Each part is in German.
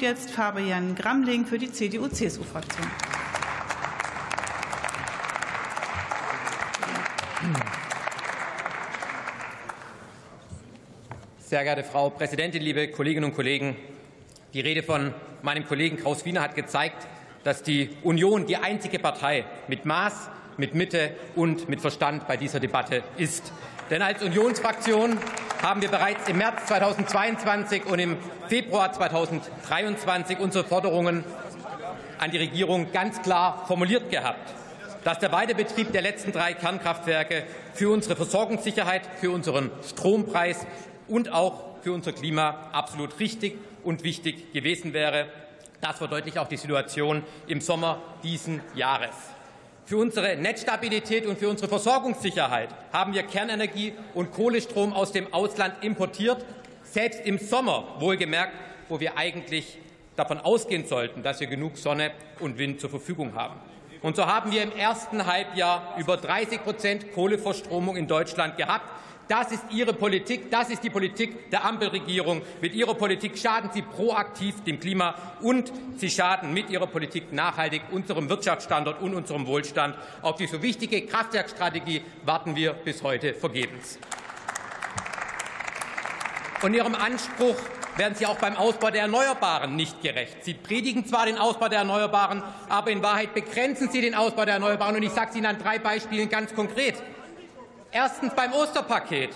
kommt jetzt Fabian Gramling für die CDU-CSU-Fraktion. Sehr geehrte Frau Präsidentin, liebe Kolleginnen und Kollegen! Die Rede von meinem Kollegen Kraus Wiener hat gezeigt, dass die Union die einzige Partei mit Maß, mit Mitte und mit Verstand bei dieser Debatte ist. Denn als Unionsfraktion haben wir bereits im März 2022 und im Februar 2023 unsere Forderungen an die Regierung ganz klar formuliert gehabt dass der Weiterbetrieb der letzten drei Kernkraftwerke für unsere Versorgungssicherheit, für unseren Strompreis und auch für unser Klima absolut richtig und wichtig gewesen wäre. Das verdeutlicht auch die Situation im Sommer diesen Jahres. Für unsere Netzstabilität und für unsere Versorgungssicherheit haben wir Kernenergie und Kohlestrom aus dem Ausland importiert, selbst im Sommer wohlgemerkt, wo wir eigentlich davon ausgehen sollten, dass wir genug Sonne und Wind zur Verfügung haben. Und so haben wir im ersten Halbjahr über 30 Prozent Kohleverstromung in Deutschland gehabt. Das ist Ihre Politik, das ist die Politik der Ampelregierung. Mit Ihrer Politik schaden Sie proaktiv dem Klima und Sie schaden mit Ihrer Politik nachhaltig unserem Wirtschaftsstandort und unserem Wohlstand. Auf die so wichtige Kraftwerkstrategie warten wir bis heute vergebens. Und Ihrem Anspruch werden Sie auch beim Ausbau der Erneuerbaren nicht gerecht. Sie predigen zwar den Ausbau der Erneuerbaren, aber in Wahrheit begrenzen Sie den Ausbau der Erneuerbaren. Und ich sage es Ihnen an drei Beispielen ganz konkret. Erstens beim Osterpaket.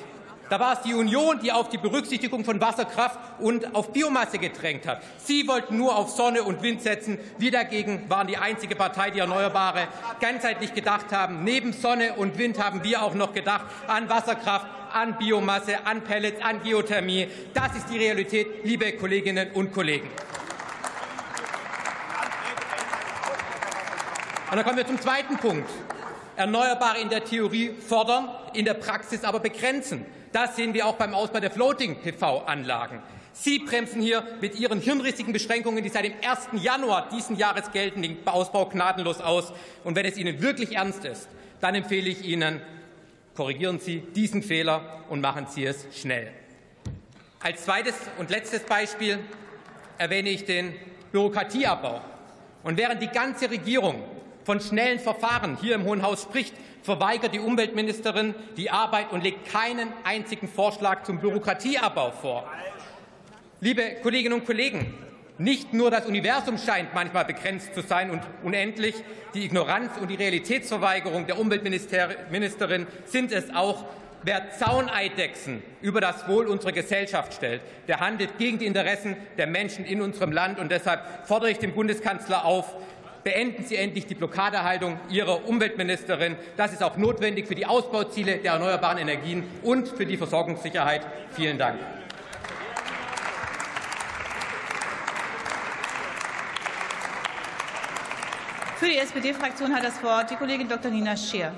Da war es die Union, die auf die Berücksichtigung von Wasserkraft und auf Biomasse gedrängt hat. Sie wollten nur auf Sonne und Wind setzen. Wir dagegen waren die einzige Partei, die Erneuerbare ganzheitlich gedacht haben. Neben Sonne und Wind haben wir auch noch gedacht an Wasserkraft, an Biomasse, an Pellets, an Geothermie. Das ist die Realität, liebe Kolleginnen und Kollegen. Und dann kommen wir zum zweiten Punkt. Erneuerbare in der Theorie fordern, in der Praxis aber begrenzen. Das sehen wir auch beim Ausbau der Floating-PV-Anlagen. Sie bremsen hier mit Ihren hirnrissigen Beschränkungen, die seit dem 1. Januar diesen Jahres gelten, den Ausbau gnadenlos aus. Und wenn es Ihnen wirklich ernst ist, dann empfehle ich Ihnen, korrigieren Sie diesen Fehler und machen Sie es schnell. Als zweites und letztes Beispiel erwähne ich den Bürokratieabbau. Und während die ganze Regierung von schnellen Verfahren hier im Hohen Haus spricht, verweigert die Umweltministerin die Arbeit und legt keinen einzigen Vorschlag zum Bürokratieabbau vor. Liebe Kolleginnen und Kollegen, nicht nur das Universum scheint manchmal begrenzt zu sein und unendlich, die Ignoranz und die Realitätsverweigerung der Umweltministerin sind es auch. Wer Zauneidechsen über das Wohl unserer Gesellschaft stellt, der handelt gegen die Interessen der Menschen in unserem Land. Und deshalb fordere ich den Bundeskanzler auf, Beenden Sie endlich die Blockadehaltung Ihrer Umweltministerin. Das ist auch notwendig für die Ausbauziele der erneuerbaren Energien und für die Versorgungssicherheit. Vielen Dank. Für die SPD-Fraktion hat das Wort die Kollegin Dr. Nina Scheer.